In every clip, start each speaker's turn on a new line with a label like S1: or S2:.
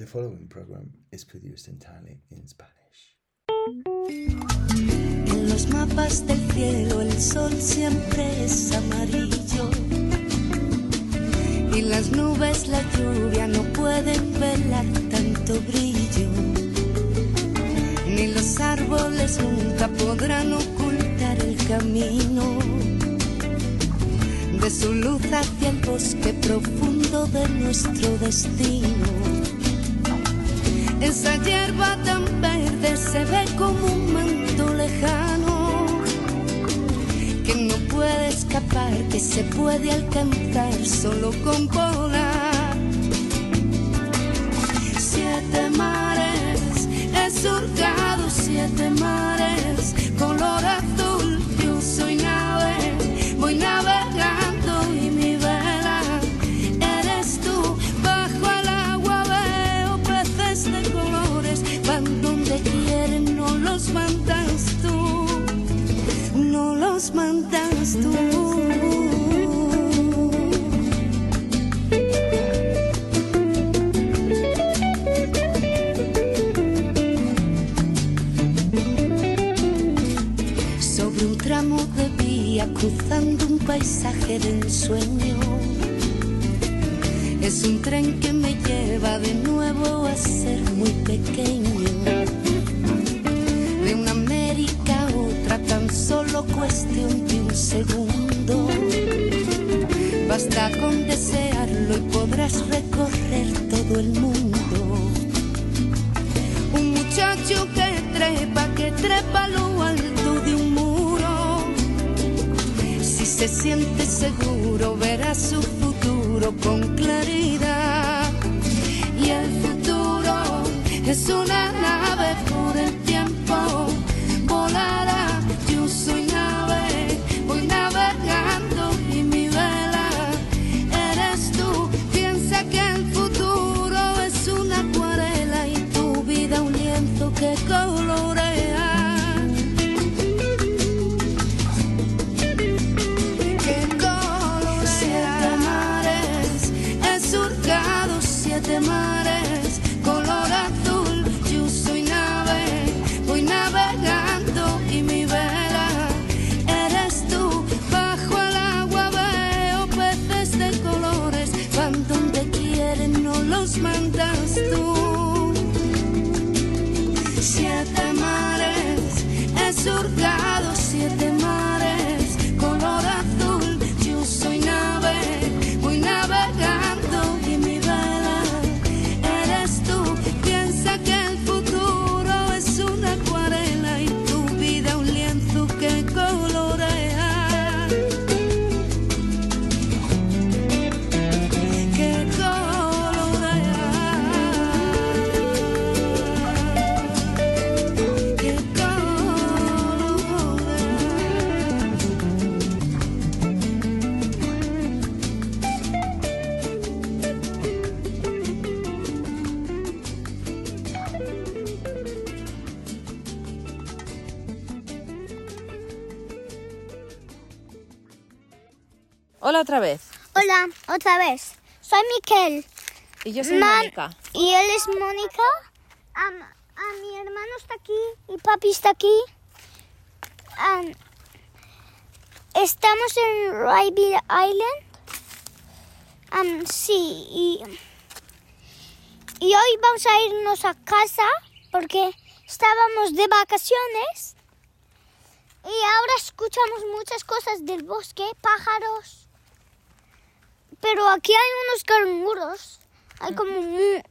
S1: The following program is produced entirely in Spanish.
S2: En los mapas del cielo el sol siempre es amarillo. Y las nubes, la lluvia no pueden velar tanto brillo. Ni los árboles nunca podrán ocultar el camino de su luz hacia el bosque profundo de nuestro destino. Esa hierba tan verde se ve como un manto lejano que no puede escapar, que se puede alcanzar solo con volar. Siete mares, he surcado siete mares, color mandas tú. sobre un tramo de vía cruzando un paisaje de ensueño. Es un tren que me lleva de nuevo a ser muy pequeño. Trepa, lo alto de un muro. Si se siente seguro, verá su futuro con claridad. Y el futuro es una nave
S3: Hola otra vez.
S4: Hola, otra vez. Soy Miquel.
S3: Y yo soy
S4: Man-
S3: Mónica.
S4: Y él es Mónica. Am- a mi hermano está aquí y papi está aquí. Am, estamos en Rybee Island. Sí, y, y hoy vamos a irnos a casa porque estábamos de vacaciones. Y ahora escuchamos muchas cosas del bosque, pájaros. Pero aquí hay unos canguros. Hay como,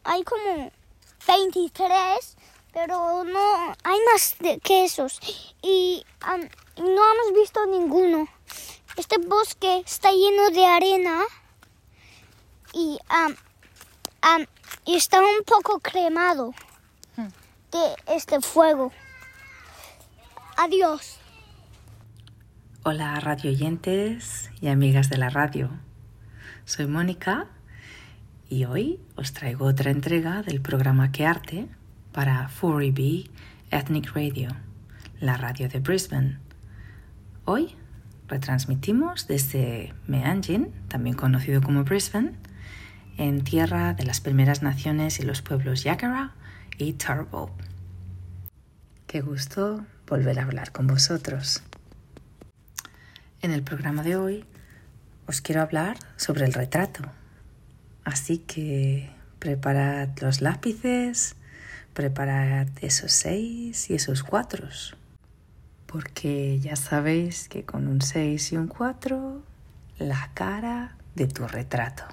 S4: hay como 23, pero no hay más de- que esos. Y y no hemos visto ninguno. Este bosque está lleno de arena y, am, y está un poco cremado de este fuego. Adiós.
S5: Hola radio oyentes y amigas de la radio. Soy Mónica y hoy os traigo otra entrega del programa Que Arte para 4EB Ethnic Radio, la radio de Brisbane. Hoy retransmitimos desde Meanjin, también conocido como Brisbane,
S1: en tierra de las primeras naciones y los pueblos Yakara y Turrbal. Qué gusto volver a hablar con vosotros. En el programa de hoy os quiero hablar sobre el retrato. Así que preparad los lápices, preparad esos seis y esos cuatro. Porque ya sabéis que con un seis y un cuatro la cara de tu retrato.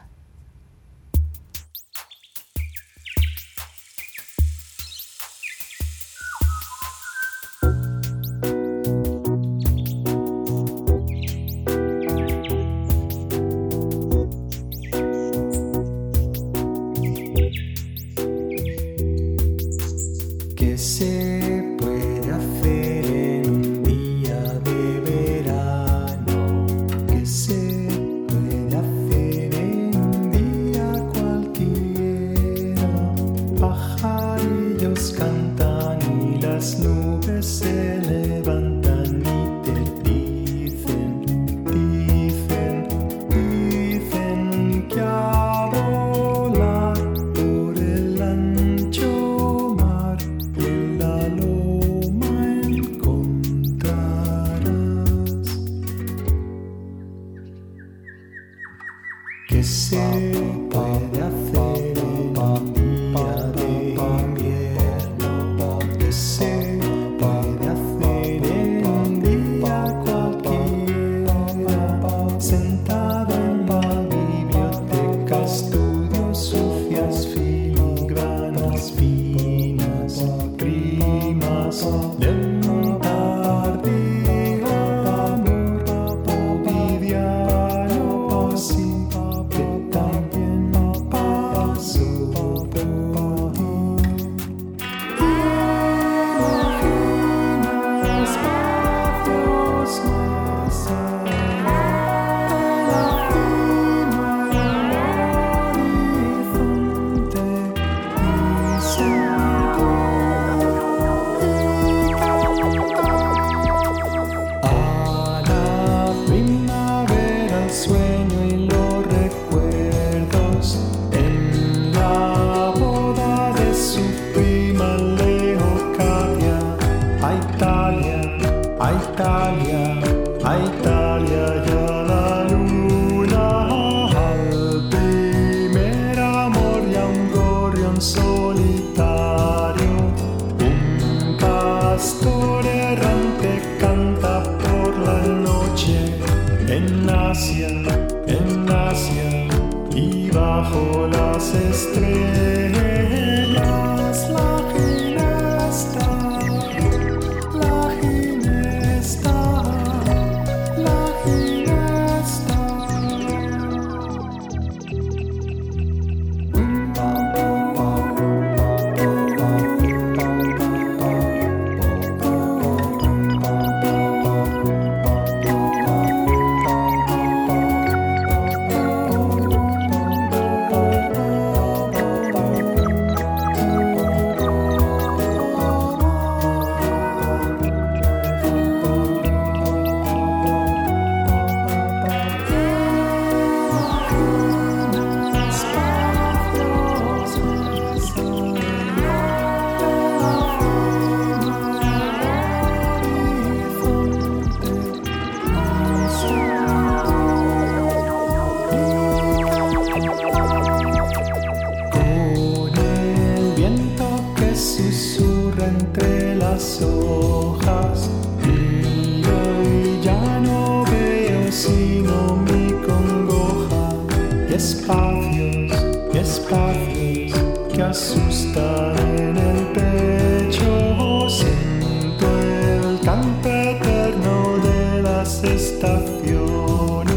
S6: estaciones.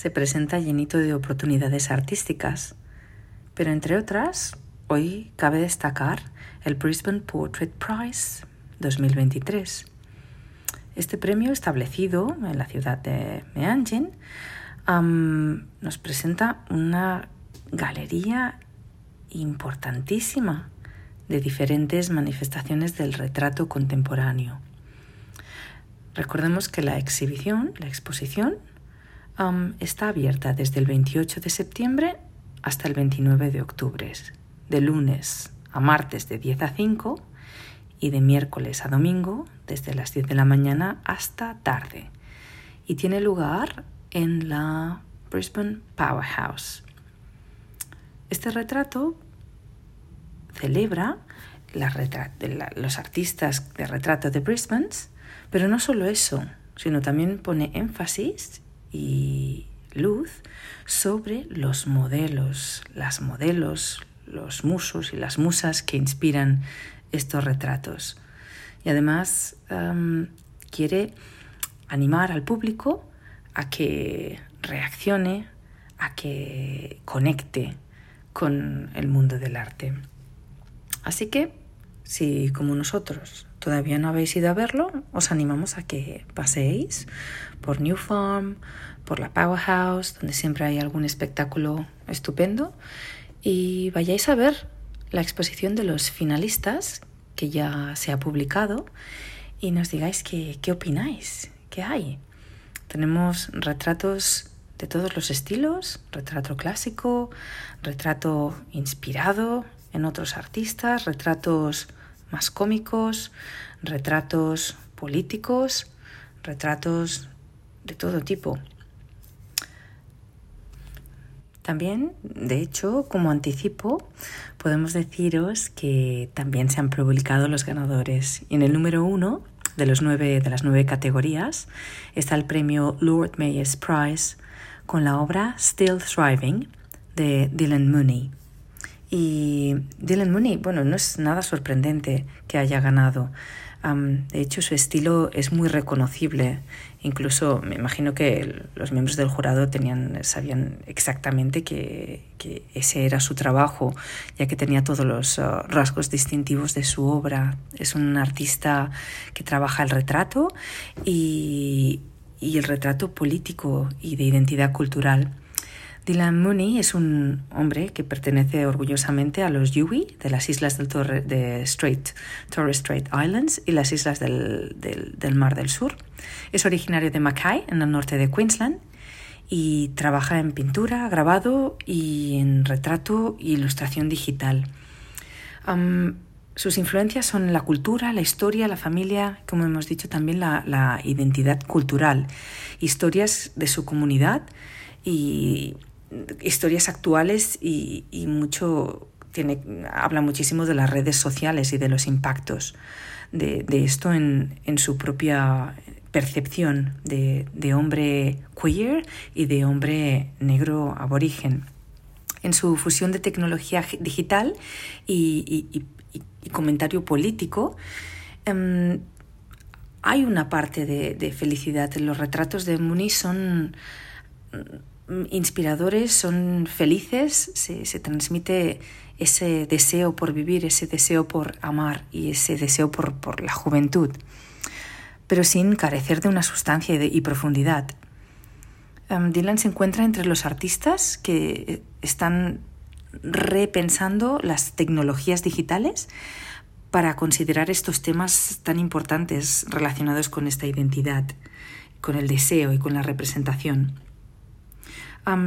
S6: Se
S5: presenta llenito de oportunidades artísticas, pero entre otras, hoy cabe destacar el Brisbane Portrait Prize 2023. Este premio, establecido en la ciudad de Meanjin, nos presenta una galería importantísima de diferentes manifestaciones del retrato contemporáneo. Recordemos que la exhibición, la exposición, está abierta desde el 28 de septiembre hasta el 29 de octubre, de lunes a martes de 10 a 5 y de miércoles a domingo desde las 10 de la mañana hasta tarde. Y tiene lugar en la Brisbane Powerhouse. Este retrato celebra los artistas de retrato de Brisbane, pero no solo eso, sino también pone énfasis y luz sobre los modelos, las modelos, los musos y las musas que inspiran estos retratos. Y además quiere animar al público a que reaccione, a que conecte con el mundo del arte. Así que, si como nosotros todavía no habéis ido a verlo, os animamos a que paséis por New Farm, por la Powerhouse, donde siempre hay algún espectáculo estupendo, y vayáis a ver la exposición de los finalistas que ya se ha publicado y nos digáis qué, qué opináis, qué hay. Tenemos retratos de todos los estilos, retrato clásico, retrato inspirado en otros artistas, retratos más cómicos, retratos políticos, retratos de todo tipo. También, de hecho, como anticipo, podemos deciros que también se han publicado los ganadores. Y en el número uno de, los nueve, de las nueve categorías está el premio Lord Mayor's Prize con la obra Still Thriving de Dylan Mooney. Y Dylan Mooney, bueno, no es nada sorprendente que haya ganado de hecho, su estilo es muy reconocible. Incluso me imagino que los miembros del jurado tenían, sabían exactamente que, ese era su trabajo, ya que tenía todos los uh, rasgos distintivos de su obra. Es un artista que trabaja el retrato y el retrato político y de identidad cultural. Dylan Mooney es un hombre que pertenece orgullosamente a los Yuwi de las islas del Torre, de Strait, Torres Strait Islands y las islas del, del, Mar del Sur. Es originario de Mackay, en el norte de Queensland, y trabaja en pintura, grabado y en retrato e ilustración digital. sus influencias son la cultura, la historia, la familia, como hemos dicho también la, la identidad cultural, historias de su comunidad y historias actuales y, mucho tiene, habla muchísimo de las redes sociales y de los impactos de, esto en, su propia percepción de, hombre queer y de hombre negro aborigen. En su fusión de tecnología digital y, comentario político, em, hay una parte de, felicidad. Los retratos de Muni son inspiradores, son felices, se, transmite ese deseo por vivir, ese deseo por amar y ese deseo por, la juventud, pero sin carecer de una sustancia y, profundidad. Um, Dylan se encuentra entre los artistas que están repensando las tecnologías digitales para considerar estos temas tan importantes relacionados con esta identidad, con el deseo y con la representación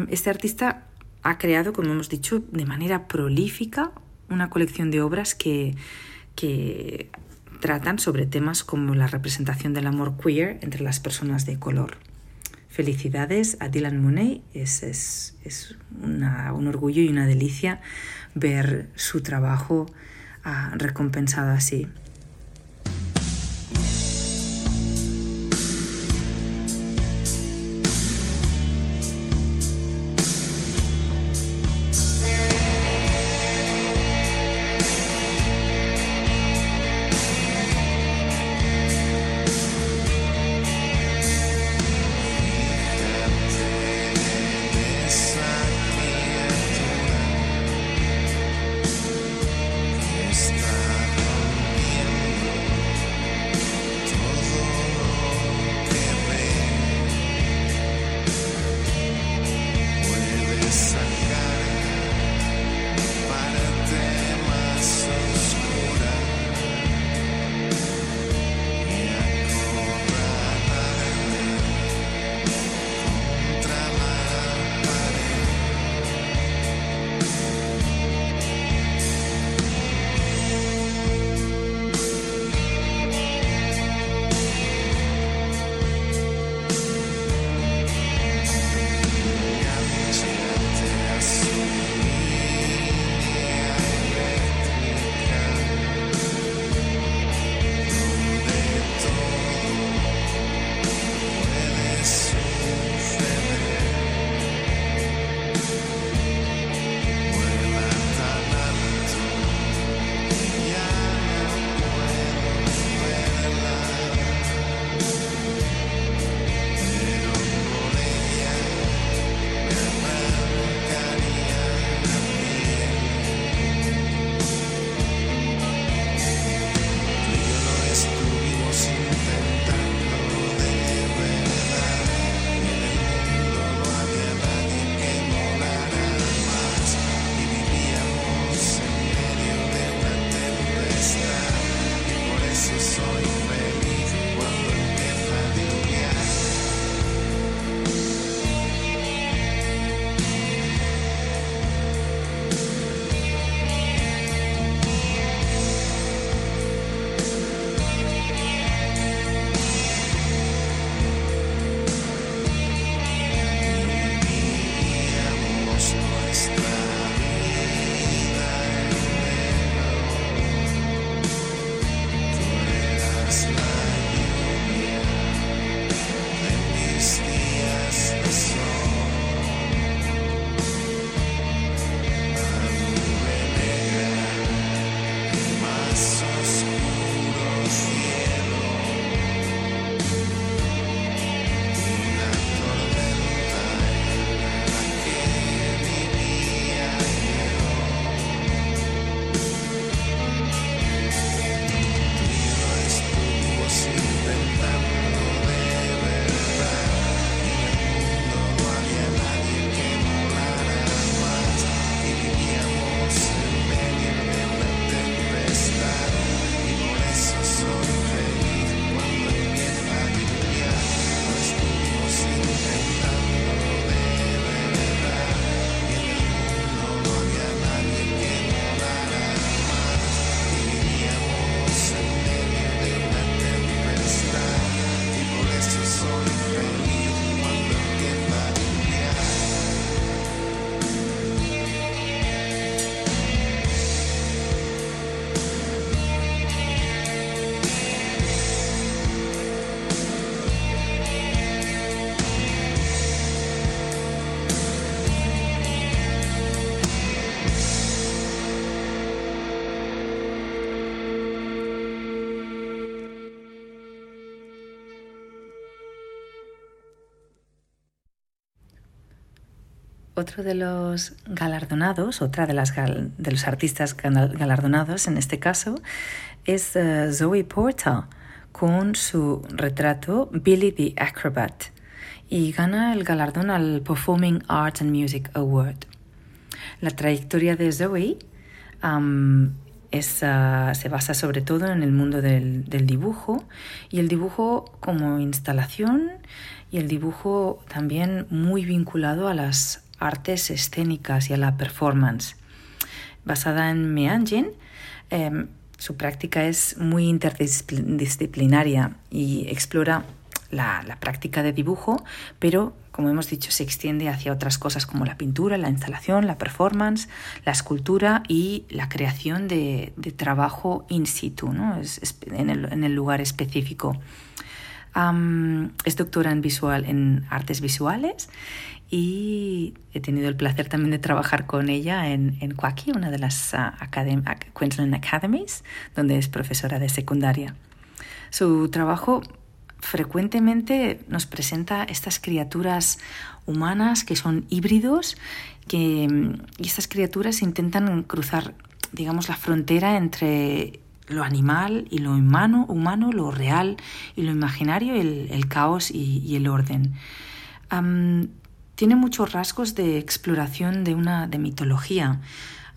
S5: este artista ha creado, como hemos dicho, de manera prolífica una colección de obras que, tratan sobre temas como la representación del amor queer entre las personas de color. Felicidades a Dylan es, es un orgullo y una delicia ver su trabajo ah, recompensado así. Otro de los galardonados, otra de, los artistas gal- galardonados en este caso, es eh, Zoe Porter con su retrato Billy the Acrobat y gana el galardón al Performing Arts and Music Award. La trayectoria de Zoe ah, se basa sobre todo en el mundo del dibujo y el dibujo como instalación y el dibujo también muy vinculado a las artes escénicas y a la performance. Basada en Meanjin, em, su práctica es muy interdisciplinaria y explora la, práctica de dibujo, pero como hemos dicho, se extiende hacia otras cosas como la pintura, la instalación, la performance, la escultura y la creación de, trabajo in situ, ¿no? En, el, lugar específico. Es doctora en, visual, en artes visuales y he tenido el placer también de trabajar con ella en, en Kwaki, una de las ah, academ- ac- Queensland Academies, donde es profesora de secundaria. Su trabajo frecuentemente nos presenta estas criaturas humanas que son híbridos que, y estas criaturas intentan cruzar, digamos, la frontera entre lo animal y lo humano, humano lo real y lo imaginario, el, el caos y, y el orden. Am, tiene muchos rasgos de exploración de una de mitología.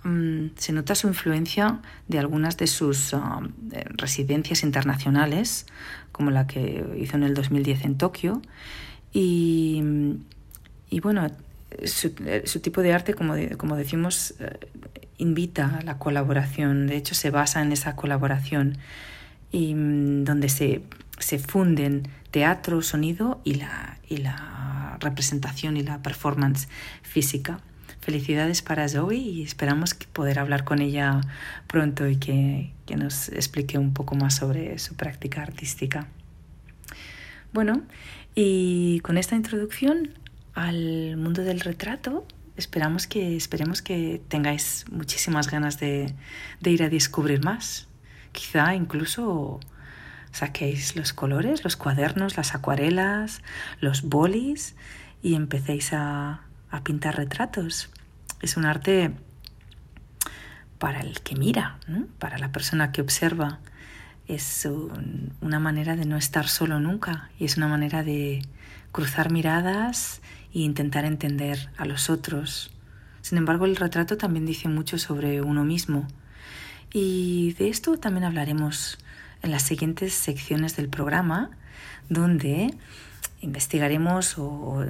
S5: Mm, se nota su influencia de algunas de sus ah, eh, residencias internacionales, como la que hizo en el 2010 en Tokio. Y, y bueno, su, eh, su tipo de arte, como, como decimos, eh, invita a la colaboración. De hecho, se basa en esa colaboración y mm, donde se, se funden teatro, sonido y la, y la representación y la performance física. Felicidades para Zoe y esperamos poder hablar con ella pronto y que, que nos explique un poco más sobre su práctica artística. Bueno, y con esta introducción al mundo del retrato, esperamos que, esperemos que tengáis muchísimas ganas de, de ir a descubrir más. Quizá incluso saquéis los colores, los cuadernos, las acuarelas, los bolis y empecéis a, a pintar retratos. Es un arte para el que mira, para la persona que observa. Es un- una manera de no estar solo nunca y es una manera de cruzar miradas e intentar entender a los otros. Sin embargo, el retrato también dice mucho sobre uno mismo. Y de esto también hablaremos en las siguientes secciones del programa, donde investigaremos o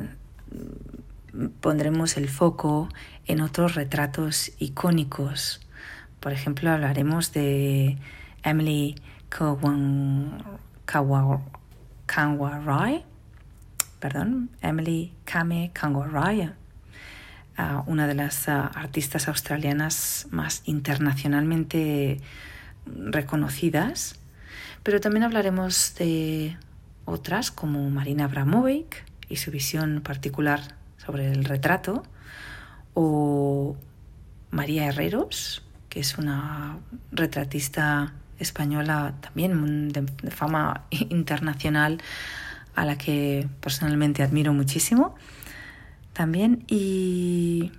S5: mm, pondremos el foco en otros retratos icónicos. Por ejemplo, hablaremos de Emily Kanwarai, perdón, Emily Kame Kanwarai, ah, una de las ah, artistas australianas más internacionalmente reconocidas pero también hablaremos de otras como Marina Abramovic y su visión particular sobre el retrato, o María Herreros, que es una retratista española también de, fama internacional a la que personalmente admiro muchísimo también y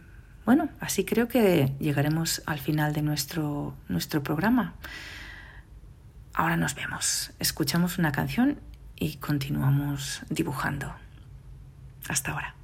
S5: bueno, así creo que llegaremos al final de nuestro, nuestro programa. Ahora nos vemos, escuchamos una canción y continuamos dibujando. Hasta ahora.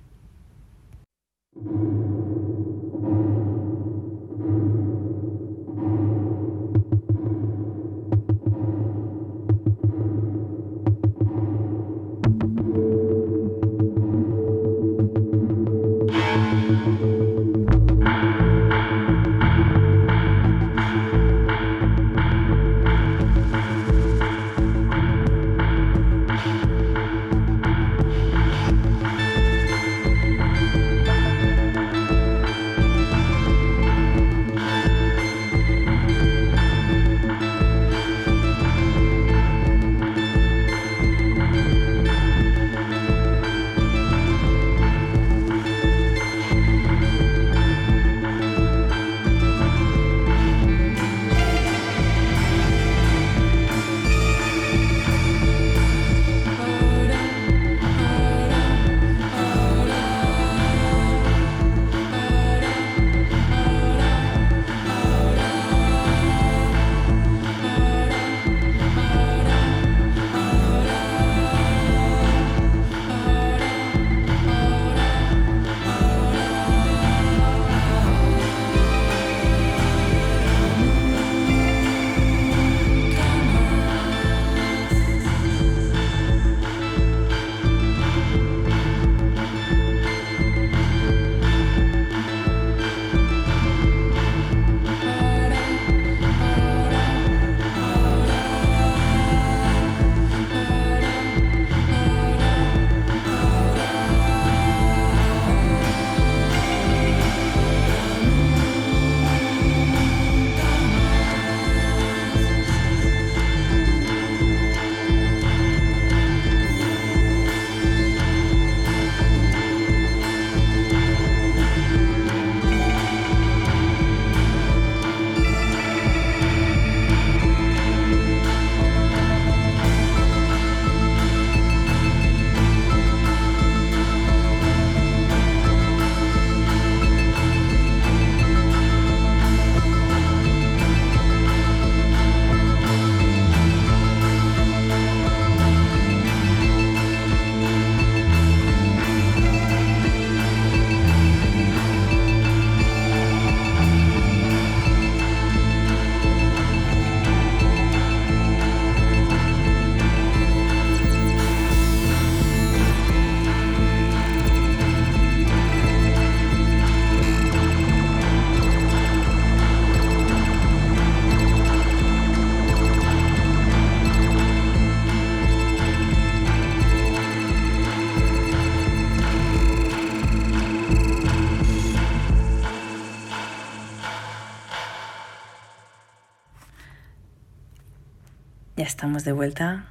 S5: De vuelta,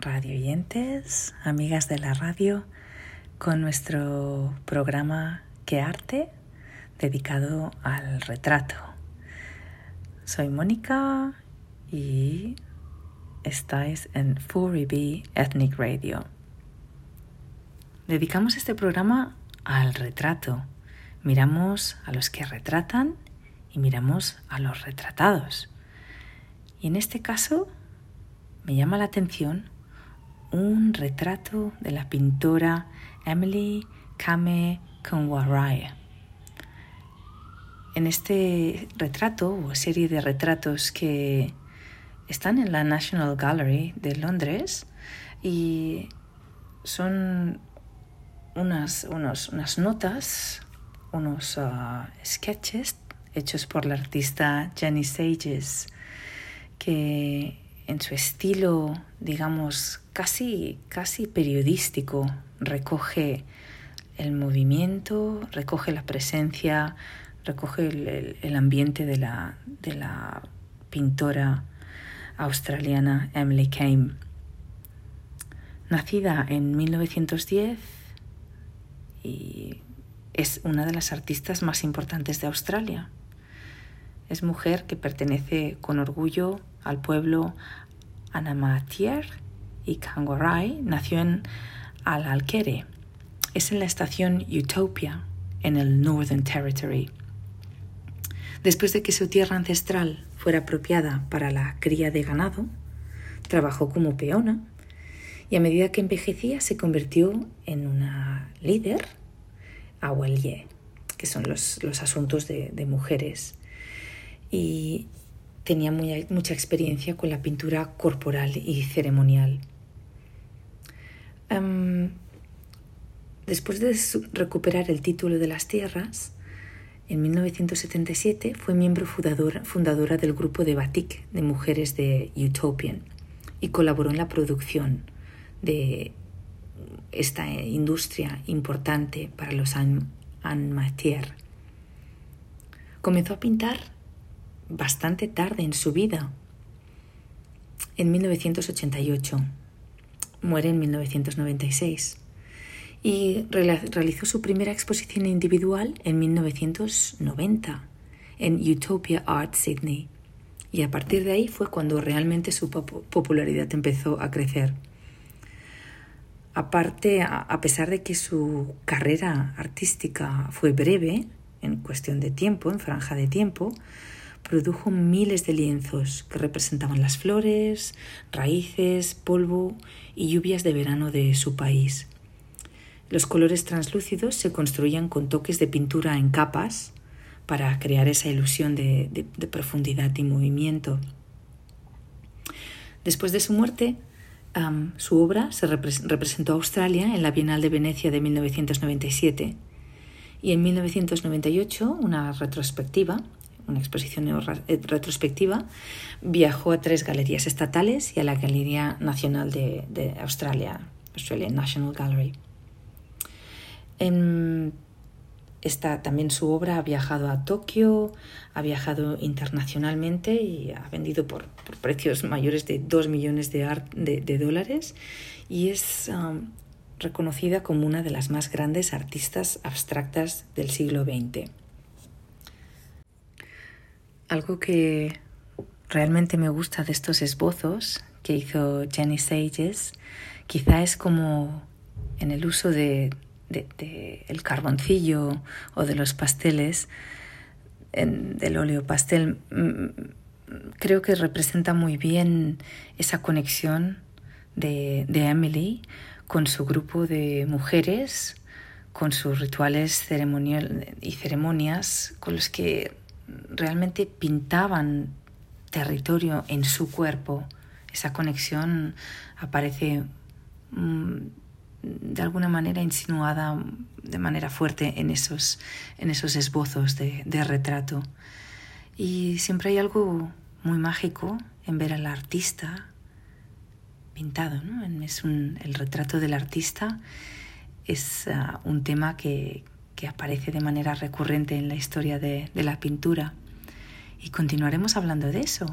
S5: radio oyentes, amigas de la radio, con nuestro programa Que Arte dedicado al retrato. Soy Mónica y estáis en Furry Bee Ethnic Radio. Dedicamos este programa al retrato. Miramos a los que retratan y miramos a los retratados. Y en este caso me llama la atención un retrato de la pintora Emily Kame Kunwaraya. En este retrato o serie de retratos que están en la National Gallery de Londres y son unas, unas notas, unos uh, sketches hechos por la artista Jenny Sages que en su estilo, digamos, casi, casi periodístico, recoge el movimiento, recoge la presencia, recoge el, el ambiente de la, de la pintora australiana Emily Kame. Nacida en 1910 y es una de las artistas más importantes de Australia. Es mujer que pertenece con orgullo al pueblo Anamatier y Kangarai. Nació en Al-Alquere. Es en la estación Utopia, en el Northern Territory. Después de que su tierra ancestral fuera apropiada para la cría de ganado, trabajó como peona y a medida que envejecía se convirtió en una líder Awelye, que son los, los asuntos de, de, mujeres. Y tenía mucha experiencia con la pintura corporal y ceremonial. Um, después de recuperar el título de las tierras, en 1977 fue miembro fundadora, fundadora del grupo de Batik de mujeres de Utopian y colaboró en la producción de esta industria importante para los en matière. Comenzó a pintar bastante tarde en su vida, en 1988. Muere en 1996 y realizó su primera exposición individual en 1990 en Utopia Art Sydney. Y a partir de ahí fue cuando realmente su popularidad empezó a crecer. Aparte, a pesar de que su carrera artística fue breve, en cuestión de tiempo, en franja de tiempo, produjo miles de lienzos que representaban las flores, raíces, polvo y lluvias de verano de su país. Los colores translúcidos se construían con toques de pintura en capas para crear esa ilusión de, profundidad y movimiento. Después de su muerte, su obra se repres representó a Australia en la Bienal de Venecia de 1997 y en 1998 una retrospectiva, una exposición retrospectiva, viajó a tres galerías estatales y a la Galería Nacional de, Australia, Australian National Gallery. En Está, también su obra ha viajado a Tokio, ha viajado internacionalmente y ha vendido por, precios mayores de 2 millones de dólares y es um, reconocida como una de las más grandes artistas abstractas del siglo XX. Algo que realmente me gusta de estos esbozos que hizo Jenny Sages quizá es como en el uso de el carboncillo o de los pasteles, en, del óleo pastel, creo que representa muy bien esa conexión de, de Emily con su grupo de mujeres, con sus rituales ceremonial y ceremonias con los que realmente pintaban territorio en su cuerpo. Esa conexión aparece de alguna manera insinuada de manera fuerte en esos, en esos esbozos de, retrato. Y siempre hay algo muy mágico en ver al artista pintado. ¿no? Es el retrato del artista es uh, un tema que, que, aparece de manera recurrente en la historia de, de la pintura. Y continuaremos hablando de eso.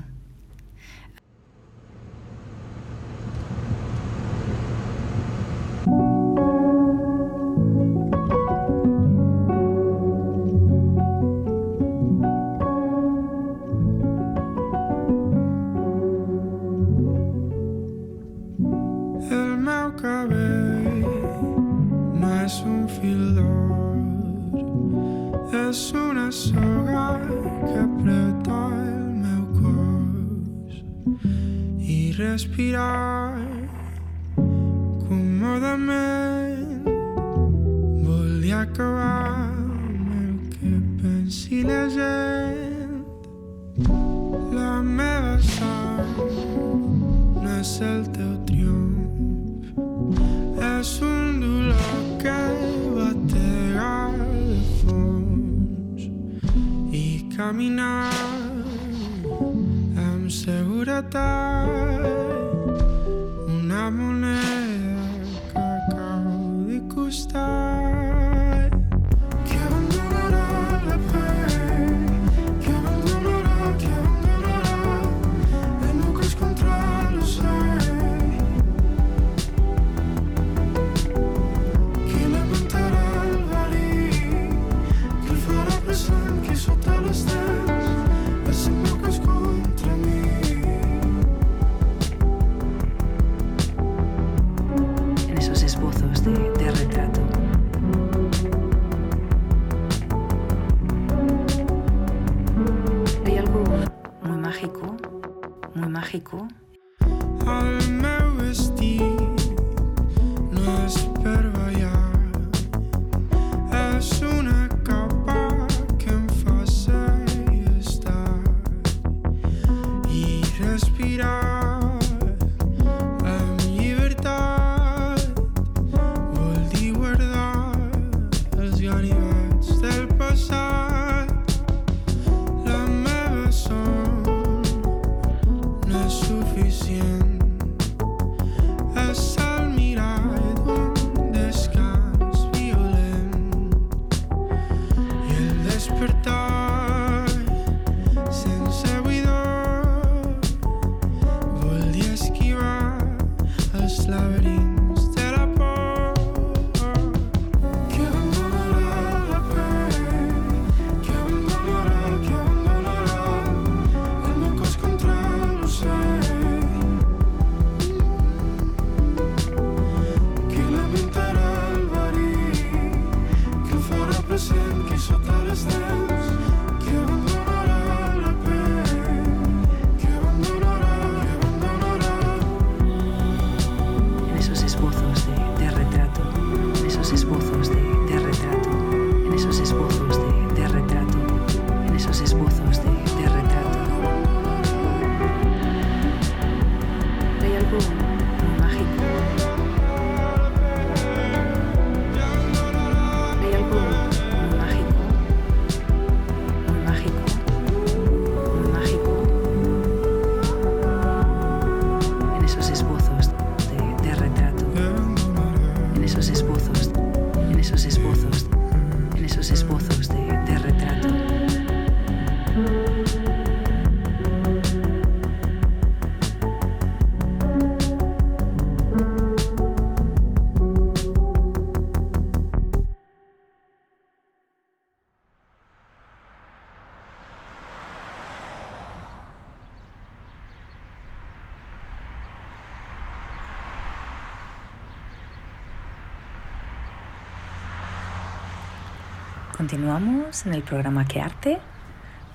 S5: En el programa Que Arte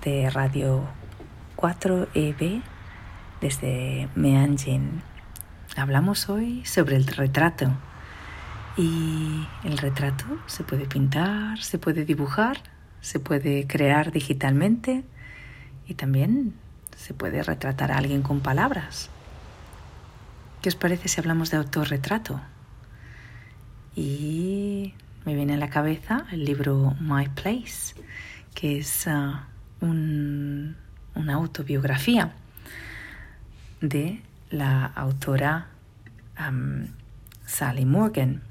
S5: de Radio 4EB desde Meanjin. Hablamos hoy sobre el retrato. Y el retrato se puede pintar, se puede dibujar, se puede crear digitalmente y también se puede retratar a alguien con palabras. ¿Qué os parece si hablamos de autorretrato? Y me viene a la cabeza el libro My Place, que es ah, un- una autobiografía de la autora Sally Morgan.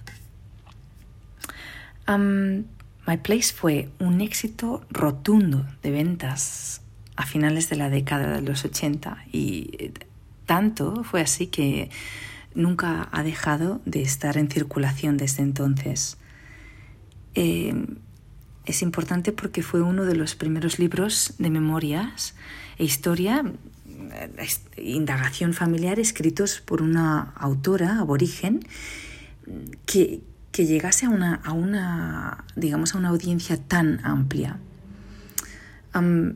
S5: My Place fue un éxito rotundo de ventas a finales de la década de los 80 y tanto fue así que nunca ha dejado de estar en circulación desde entonces. Eh, es importante porque fue uno de los primeros libros de memorias e historia, eh, indagación familiar escritos por una autora aborigen que, que llegase a una, a una, digamos, a una audiencia tan amplia. Am,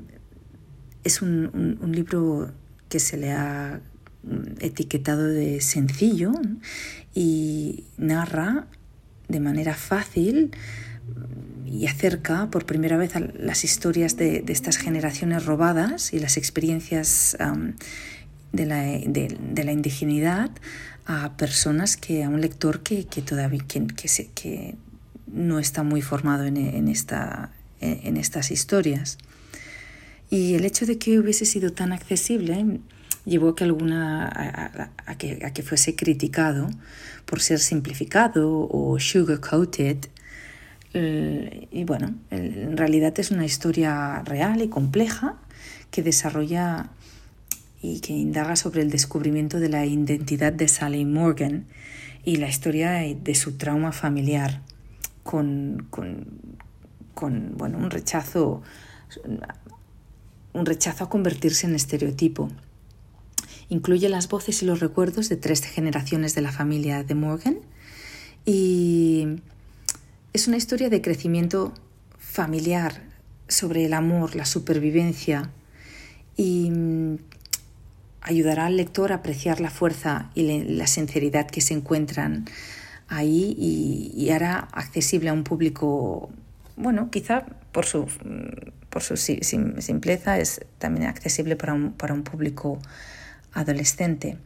S5: es un, un- libro que se le ha mm, etiquetado de sencillo y narra de manera fácil y acerca por primera vez a las historias de, de estas generaciones robadas y las experiencias de, la, de- la indigenidad a personas que a un lector que, que todavía que, que se- que no está muy formado en, en esta, en estas historias. Y el hecho de que hubiese sido tan accesible llevó a que, alguna, a, que, a que fuese criticado por ser simplificado o sugar-coated. Eh, Y bueno, en realidad es una historia real y compleja que desarrolla y que indaga sobre el descubrimiento de la identidad de Sally Morgan y la historia de su trauma familiar con, con, con, bueno, un rechazo un rechazo a convertirse en estereotipo. Incluye las voces y los recuerdos de tres generaciones de la familia de Morgan y es una historia de crecimiento familiar sobre el amor, la supervivencia y mm, ayudará al lector a apreciar la fuerza y la sinceridad que se encuentran ahí y, hará accesible a un público, bueno, quizá por su, por su si- sim- simpleza es también accesible para un, para un público adolescente.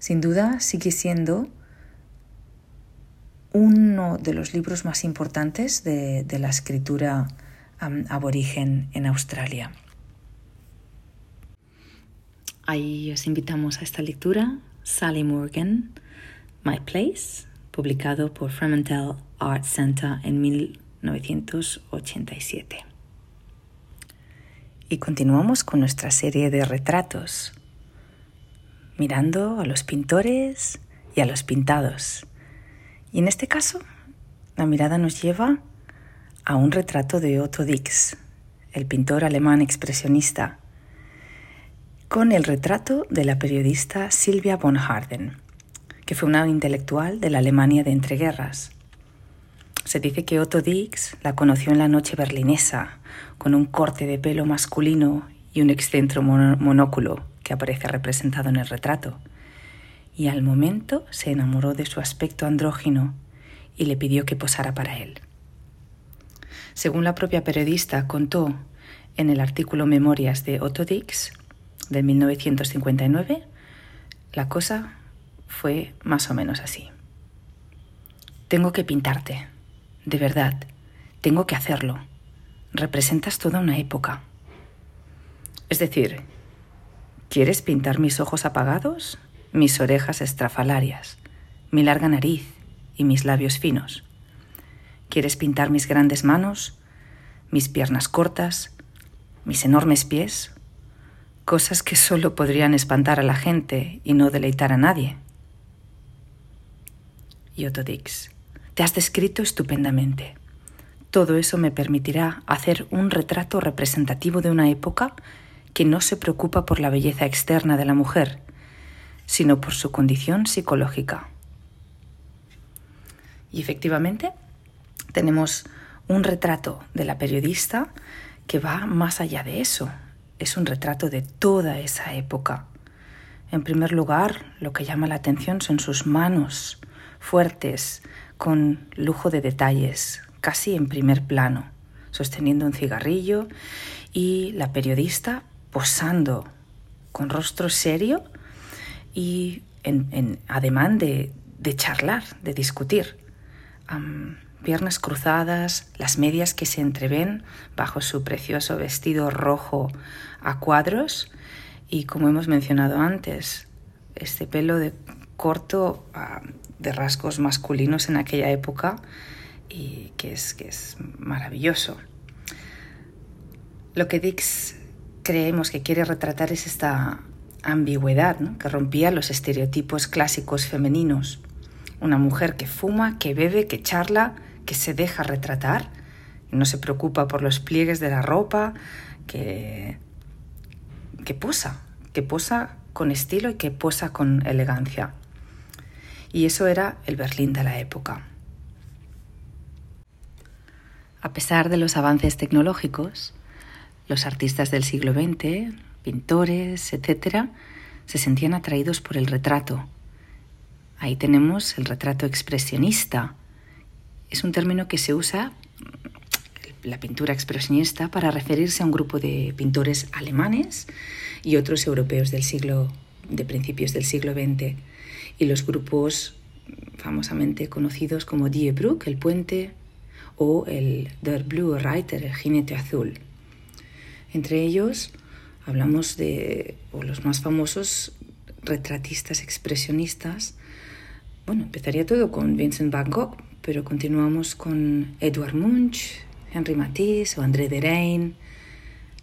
S5: Sin duda sigue siendo uno de los libros más importantes de, de la escritura aborigen en Australia. Ahí os invitamos a esta lectura, Sally Morgan, My Place, publicado por Fremantle Art Center en 1987. Y continuamos con nuestra serie de retratos, mirando a los pintores y a los pintados. Y en este caso, la mirada nos lleva a un retrato de Otto Dix, el pintor alemán expresionista, con el retrato de la periodista Silvia von Harden, que fue una intelectual de la Alemania de entreguerras. Se dice que Otto Dix la conoció en la noche berlinesa, con un corte de pelo masculino y un excentro monóculo que aparece representado en el retrato. Y al momento se enamoró de su aspecto andrógino y le pidió que posara para él. Según la propia periodista contó en el artículo Memorias de Otto Dix de 1959, la cosa fue más o menos así. Tengo que pintarte, de verdad, tengo que hacerlo. Representas toda una época. Es decir, ¿quieres pintar mis ojos apagados, mis orejas estrafalarias, mi larga nariz y mis labios finos? ¿Quieres pintar mis grandes manos, mis piernas cortas, mis enormes pies? Cosas que solo podrían espantar a la gente y no deleitar a nadie. Y Otto Dix, te has descrito estupendamente. Todo eso me permitirá hacer un retrato representativo de una época que no se preocupa por la belleza externa de la mujer, sino por su condición psicológica. Y efectivamente, tenemos un retrato de la periodista que va más allá de eso. Es un retrato de toda esa época. En primer lugar, lo que llama la atención son sus manos fuertes, con lujo de detalles, casi en primer plano, sosteniendo un cigarrillo y la periodista posando con rostro serio y en, ademán de, charlar, de discutir. Am, piernas cruzadas, las medias que se entreven bajo su precioso vestido rojo a cuadros y como hemos mencionado antes, este pelo corto ah, de rasgos masculinos en aquella época y que es, que es maravilloso. Lo que Dix creemos que quiere retratar es esta ambigüedad ¿no? que rompía los estereotipos clásicos femeninos. Una mujer que fuma, que bebe, que charla, que se deja retratar, no se preocupa por los pliegues de la ropa, que, que posa, que posa con estilo y que posa con elegancia. Y eso era el Berlín de la época. A pesar de los avances tecnológicos, los artistas del siglo XX, pintores, etc., se sentían atraídos por el retrato. Ahí tenemos el retrato expresionista. Es un término que se usa, la pintura expresionista, para referirse a un grupo de pintores alemanes y otros europeos del siglo, de principios del siglo XX. Y los grupos famosamente conocidos como Die Brücke, el puente, o el Der Blue Reiter, el jinete azul. Entre ellos hablamos de, o los más famosos, retratistas expresionistas. Bueno, empezaría todo con Vincent Van Gogh, pero continuamos con Edward Munch, Henri Matisse o André Derain,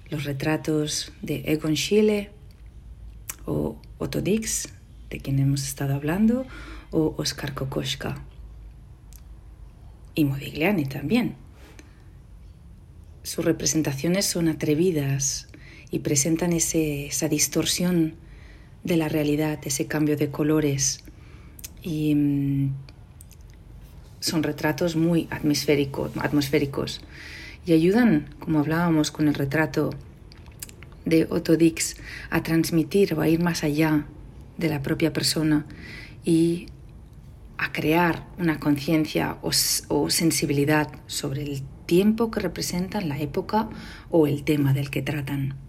S5: los retratos de Egon Schiele o Otto Dix, de quien hemos estado hablando, o Oscar Kokoschka. Y Modigliani también. Sus representaciones son atrevidas y presentan ese, esa distorsión de la realidad, ese cambio de colores. Y mm, son retratos muy atmosférico, atmosféricos y ayudan, como hablábamos con el retrato de Otto Dix a transmitir o a ir más allá de la propia persona y a crear una conciencia o, o, sensibilidad sobre el tiempo que representan, la época o el tema del que tratan.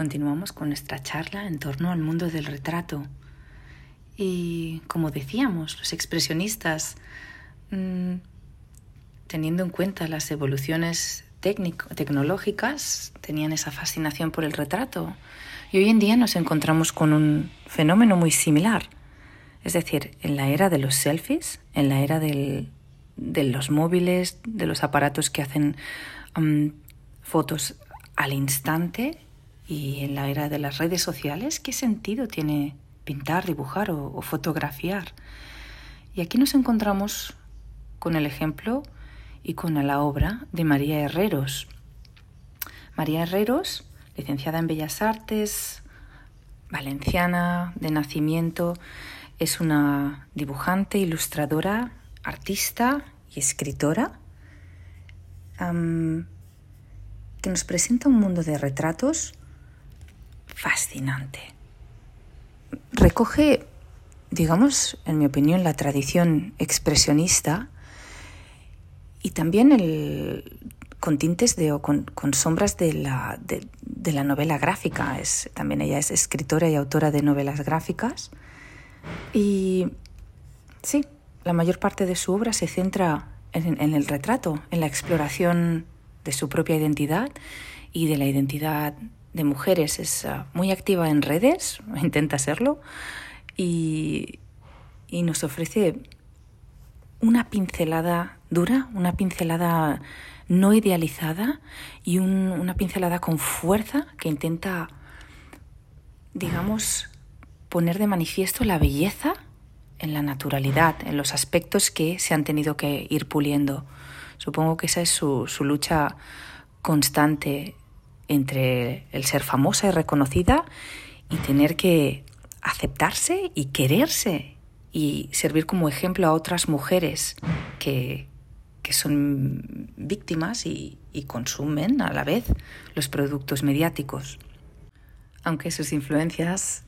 S5: continuamos con nuestra charla en torno al mundo del retrato. Y como decíamos, los expresionistas, mmm, teniendo en cuenta las evoluciones tecnológicas, tenían esa fascinación por el retrato. Y hoy en día nos encontramos con un fenómeno muy similar. Es decir, en la era de los selfies, en la era del, de los móviles, de los aparatos que hacen um, fotos al instante, y en la era de las redes sociales, ¿qué sentido tiene pintar, dibujar o, fotografiar? Y aquí nos encontramos con el ejemplo y con la obra de María Herreros. María Herreros, licenciada en Bellas Artes, valenciana de nacimiento, es una dibujante, ilustradora, artista y escritora que nos presenta un mundo de retratos fascinante. Recoge, digamos, en mi opinión, la tradición expresionista y también con tintes de, o con, sombras de la, de, la novela gráfica. Es, también ella es escritora y autora de novelas gráficas. Y sí, la mayor parte de su obra se centra en, en el retrato, en la exploración de su propia identidad y de la identidad de mujeres es uh, muy activa en redes, intenta serlo, y, y, nos ofrece una pincelada dura, una pincelada no idealizada y un, una pincelada con fuerza que intenta, digamos, poner de manifiesto la belleza en la naturalidad, en los aspectos que se han tenido que ir puliendo. Supongo que esa es su, su lucha constante entre el ser famosa y reconocida y tener que aceptarse y quererse y servir como ejemplo a otras mujeres que, que son víctimas y, consumen a la vez los productos mediáticos. Aunque sus influencias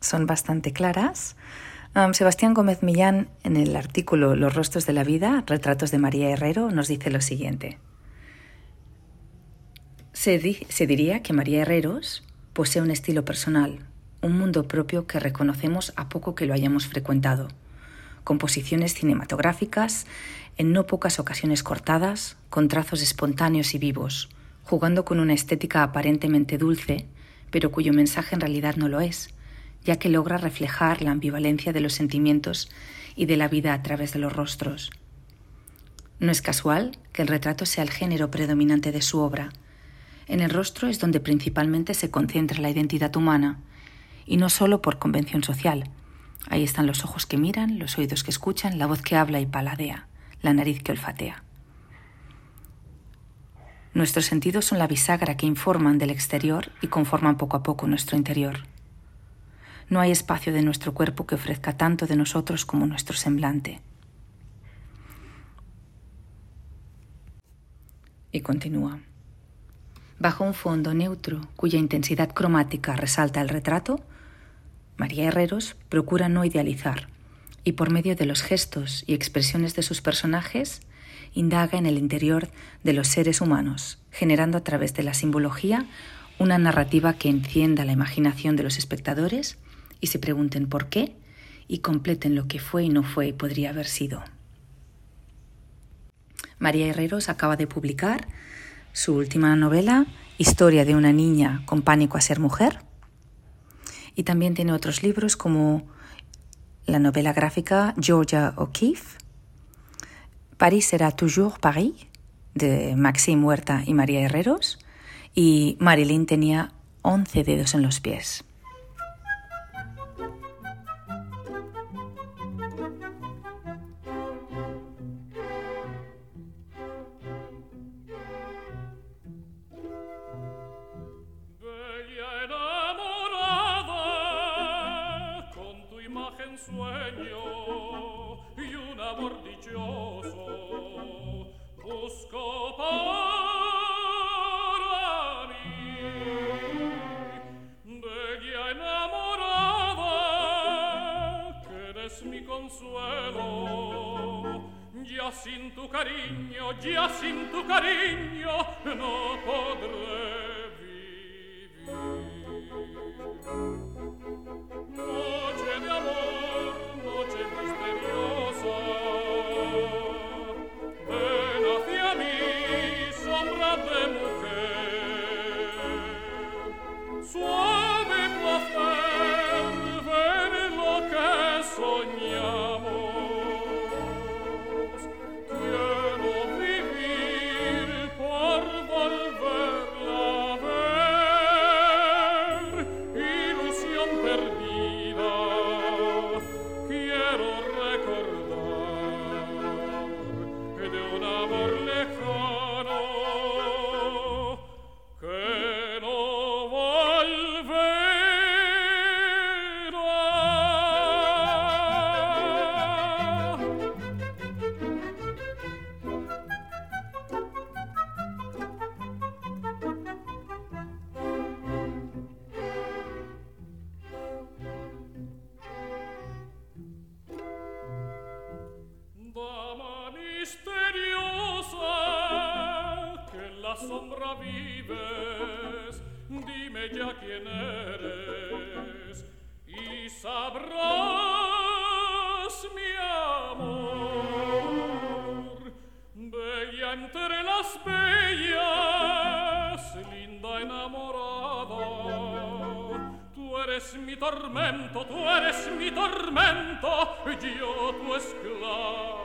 S5: son bastante claras, um, Sebastián Gómez Millán en el artículo Los rostros de la vida, retratos de María Herrero, nos dice lo siguiente. Se, di se diría que María Herreros posee un estilo personal, un mundo propio que reconocemos a poco que lo hayamos frecuentado. Composiciones cinematográficas, en no pocas ocasiones cortadas, con trazos espontáneos y vivos, jugando con una estética aparentemente dulce, pero cuyo mensaje en realidad no lo es, ya que logra reflejar la ambivalencia de los sentimientos y de la vida a través de los rostros. No es casual que el retrato sea el género predominante de su obra, en el rostro es donde principalmente se concentra la identidad humana, y no solo por convención social. Ahí están los ojos que miran, los oídos que escuchan, la voz que habla y paladea, la nariz que olfatea. Nuestros sentidos son la bisagra que informan del exterior y conforman poco a poco nuestro interior. No hay espacio de nuestro cuerpo que ofrezca tanto de nosotros como nuestro semblante. Y continúa. Bajo un fondo neutro cuya intensidad cromática resalta el retrato, María Herreros procura no idealizar y por medio de los gestos y expresiones de sus personajes indaga en el interior de los seres humanos, generando a través de la simbología una narrativa que encienda la imaginación de los espectadores y se pregunten por qué y completen lo que fue y no fue y podría haber sido. María Herreros acaba de publicar su última novela, Historia de una niña con pánico a ser mujer. Y también tiene otros libros como la novela gráfica Georgia O'Keeffe, París será toujours Paris, de Maxime Huerta y María Herreros, y Marilyn tenía 11 dedos en los pies.
S7: Già sin tu carigno, già sin tu carigno, no podrei. sombra vives, dime ya quién eres y sabrás mi amor. Bella entre las bellas, linda enamorada, tú eres mi tormento, tú eres mi tormento, yo tu esclavo.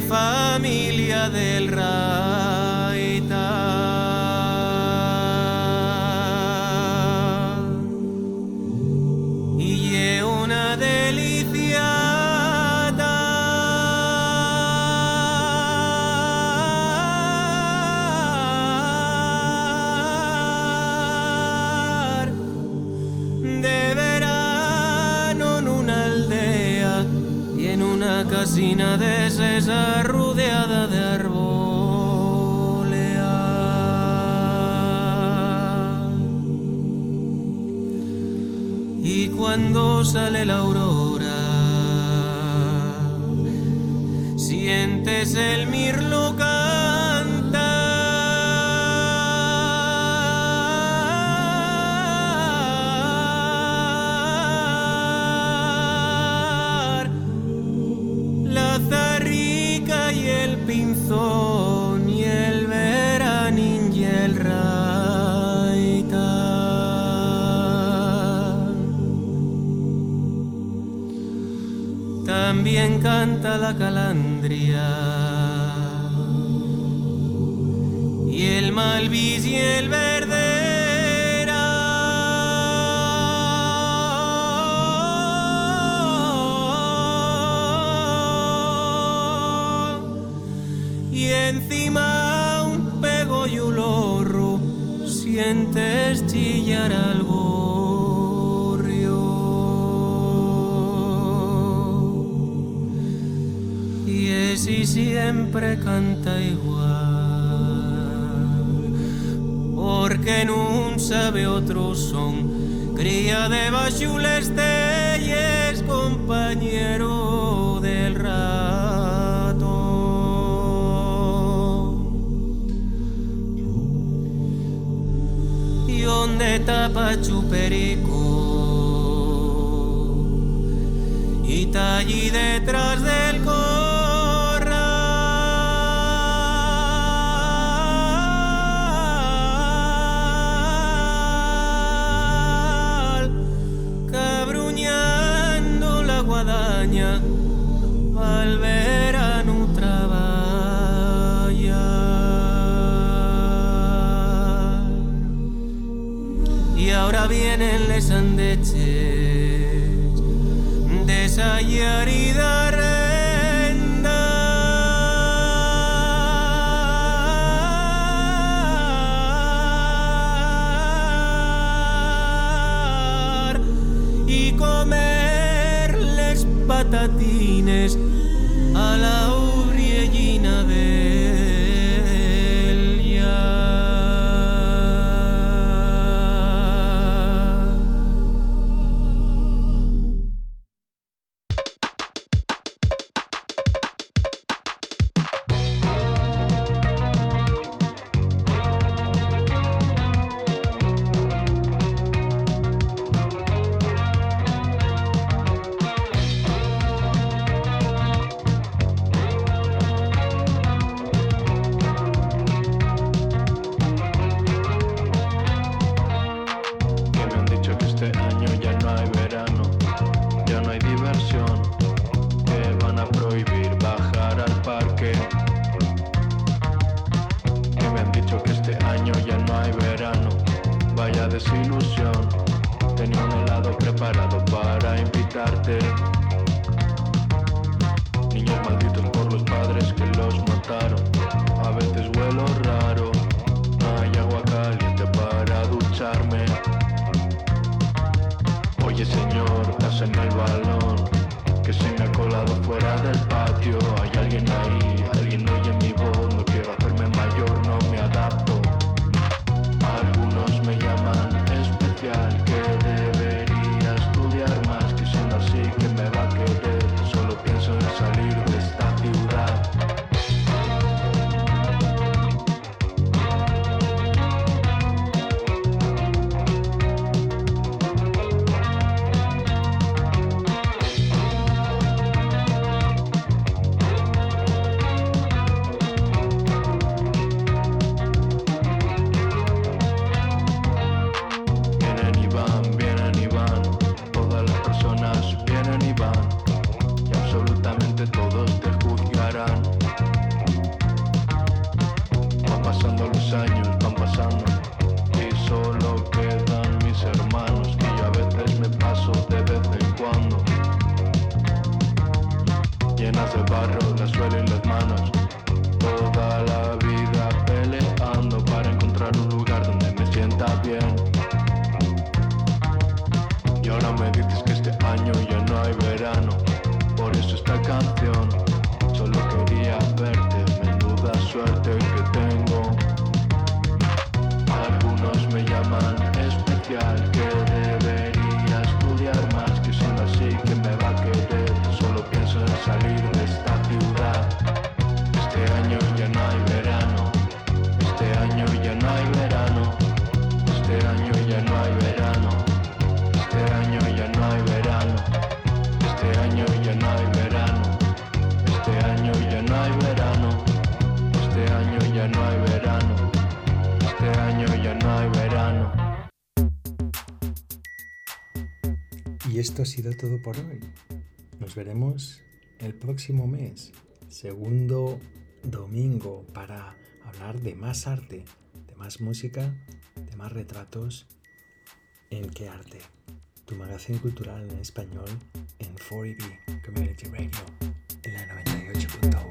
S8: familia del Raita. la aurora. Sientes el la cala siempre canta igual, porque nun sabe otro son, cría de baixules y es compañero del rato. Y donde tapa chuperico, y
S1: tallí sido todo por hoy. Nos veremos el próximo mes, segundo domingo, para hablar de más arte, de más música, de más retratos en qué arte. Tu magazine cultural en español en 4EB Community Radio en la 98.1.